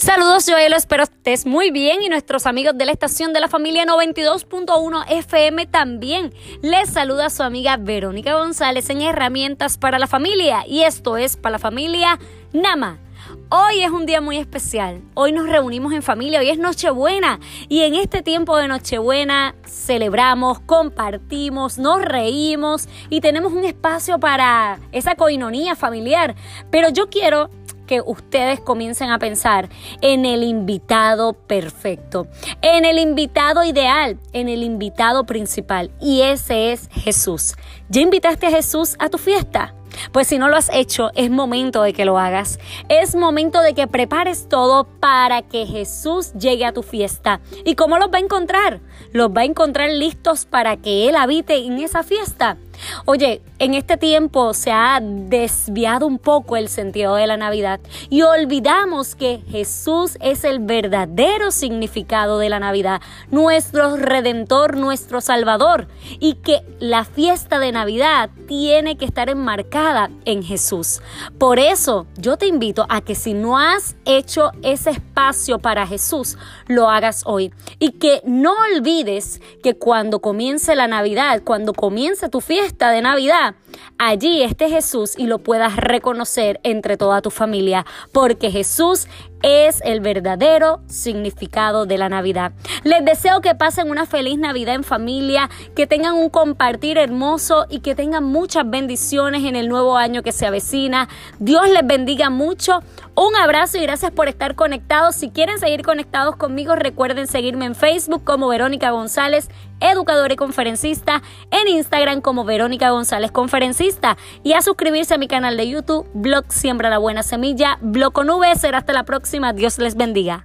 Saludos, Joel, espero estés muy bien y nuestros amigos de la estación de la familia 92.1 FM también. Les saluda su amiga Verónica González en Herramientas para la Familia y esto es para la familia Nama. Hoy es un día muy especial. Hoy nos reunimos en familia, hoy es Nochebuena y en este tiempo de Nochebuena celebramos, compartimos, nos reímos y tenemos un espacio para esa coinonía familiar. Pero yo quiero que ustedes comiencen a pensar en el invitado perfecto, en el invitado ideal, en el invitado principal. Y ese es Jesús. ¿Ya invitaste a Jesús a tu fiesta? Pues si no lo has hecho, es momento de que lo hagas. Es momento de que prepares todo para que Jesús llegue a tu fiesta. ¿Y cómo los va a encontrar? Los va a encontrar listos para que Él habite en esa fiesta. Oye, en este tiempo se ha desviado un poco el sentido de la Navidad y olvidamos que Jesús es el verdadero significado de la Navidad, nuestro redentor, nuestro salvador y que la fiesta de Navidad tiene que estar enmarcada en Jesús. Por eso yo te invito a que si no has hecho ese espacio para Jesús, lo hagas hoy. Y que no olvides que cuando comience la Navidad, cuando comience tu fiesta, de Navidad, allí esté Jesús y lo puedas reconocer entre toda tu familia, porque Jesús es el verdadero significado de la Navidad. Les deseo que pasen una feliz Navidad en familia, que tengan un compartir hermoso y que tengan muchas bendiciones en el nuevo año que se avecina. Dios les bendiga mucho. Un abrazo y gracias por estar conectados. Si quieren seguir conectados conmigo, recuerden seguirme en Facebook como Verónica González, educadora y conferencista, en Instagram como Verónica González Conferencista y a suscribirse a mi canal de YouTube, Blog Siembra la Buena Semilla, Blog con V. Será hasta la próxima. Dios les bendiga.